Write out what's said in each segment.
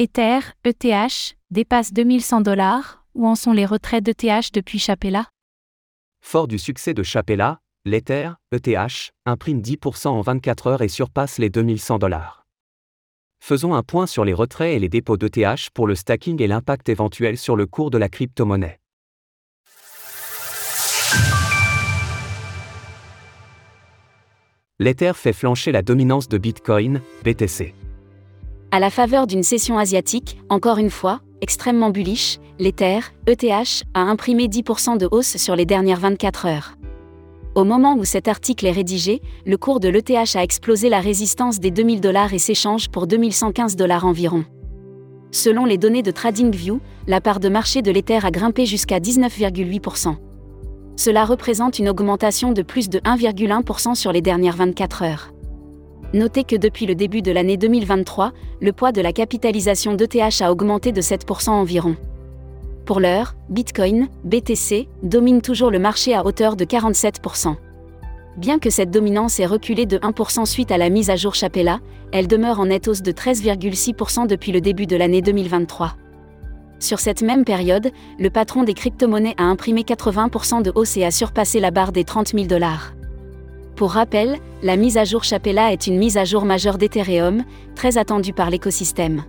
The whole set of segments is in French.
Ether, ETH, dépasse 2100 dollars, où en sont les retraits d'ETH depuis Chapella? Fort du succès de Chapella, l'Ether, ETH, imprime 10% en 24 heures et surpasse les 2100 dollars. Faisons un point sur les retraits et les dépôts d'ETH pour le stacking et l'impact éventuel sur le cours de la crypto-monnaie. L'Ether fait flancher la dominance de Bitcoin, BTC. À la faveur d'une session asiatique, encore une fois, extrêmement bullish, l'Ether, ETH, a imprimé 10% de hausse sur les dernières 24 heures. Au moment où cet article est rédigé, le cours de l'ETH a explosé la résistance des 2000 dollars et s'échange pour 2115 dollars environ. Selon les données de TradingView, la part de marché de l'Ether a grimpé jusqu'à 19,8%. Cela représente une augmentation de plus de 1,1% sur les dernières 24 heures. Notez que depuis le début de l'année 2023, le poids de la capitalisation d'ETH a augmenté de 7% environ. Pour l'heure, Bitcoin, BTC, domine toujours le marché à hauteur de 47%. Bien que cette dominance ait reculé de 1% suite à la mise à jour Chapella, elle demeure en nette hausse de 13,6% depuis le début de l'année 2023. Sur cette même période, le patron des crypto-monnaies a imprimé 80% de hausse et a surpassé la barre des 30 000 dollars. Pour rappel, la mise à jour Chapella est une mise à jour majeure d'Ethereum, très attendue par l'écosystème.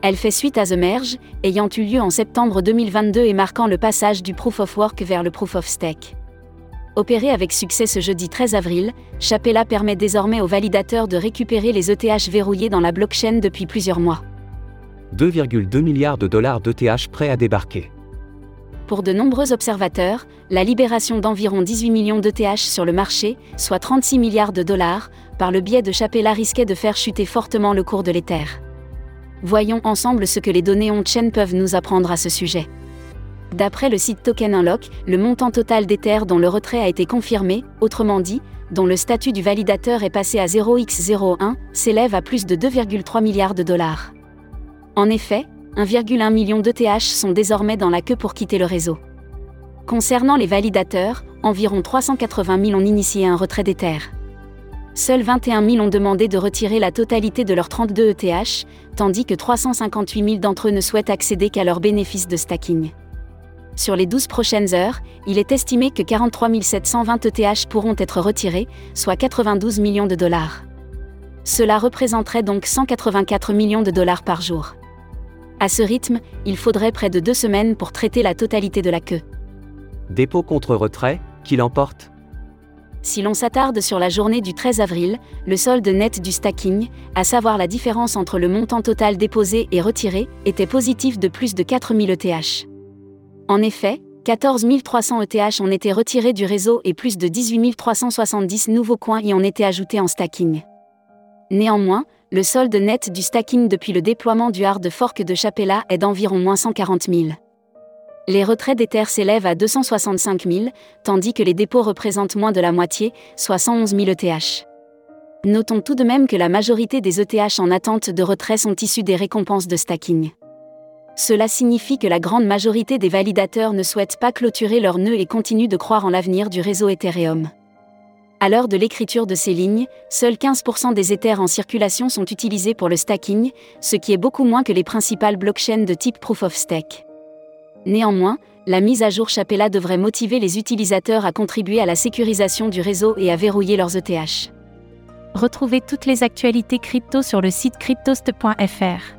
Elle fait suite à The Merge, ayant eu lieu en septembre 2022 et marquant le passage du Proof of Work vers le Proof of Stake. Opéré avec succès ce jeudi 13 avril, Chapella permet désormais aux validateurs de récupérer les ETH verrouillés dans la blockchain depuis plusieurs mois. 2,2 milliards de dollars d'ETH prêts à débarquer. Pour de nombreux observateurs, la libération d'environ 18 millions d'ETH sur le marché, soit 36 milliards de dollars, par le biais de Chapella risquait de faire chuter fortement le cours de l'Ether. Voyons ensemble ce que les données on-chain peuvent nous apprendre à ce sujet. D'après le site Token Unlock, le montant total d'Ether dont le retrait a été confirmé, autrement dit, dont le statut du validateur est passé à 0x01, s'élève à plus de 2,3 milliards de dollars. En effet, 1,1 million d'ETH sont désormais dans la queue pour quitter le réseau. Concernant les validateurs, environ 380 000 ont initié un retrait d'Ether. Seuls 21 000 ont demandé de retirer la totalité de leurs 32 ETH, tandis que 358 000 d'entre eux ne souhaitent accéder qu'à leurs bénéfices de stacking. Sur les 12 prochaines heures, il est estimé que 43 720 ETH pourront être retirés, soit 92 millions de dollars. Cela représenterait donc 184 millions de dollars par jour. À ce rythme, il faudrait près de deux semaines pour traiter la totalité de la queue. Dépôt contre retrait, qui l'emporte? Si l'on s'attarde sur la journée du 13 avril, le solde net du stacking, à savoir la différence entre le montant total déposé et retiré, était positif de plus de 4000 ETH. En effet, 14 300 ETH ont été retirés du réseau et plus de 18 370 nouveaux coins y ont été ajoutés en stacking. Néanmoins, le solde net du stacking depuis le déploiement du hard fork de Chapella est d'environ moins 140 000. Les retraits d'Ether s'élèvent à 265 000, tandis que les dépôts représentent moins de la moitié, soit 111 000 ETH. Notons tout de même que la majorité des ETH en attente de retrait sont issus des récompenses de stacking. Cela signifie que la grande majorité des validateurs ne souhaitent pas clôturer leur nœud et continuent de croire en l'avenir du réseau Ethereum. À l'heure de l'écriture de ces lignes, seuls 15% des Ethers en circulation sont utilisés pour le stacking, ce qui est beaucoup moins que les principales blockchains de type Proof of Stake. Néanmoins, la mise à jour Chapella devrait motiver les utilisateurs à contribuer à la sécurisation du réseau et à verrouiller leurs ETH. Retrouvez toutes les actualités crypto sur le site cryptost.fr.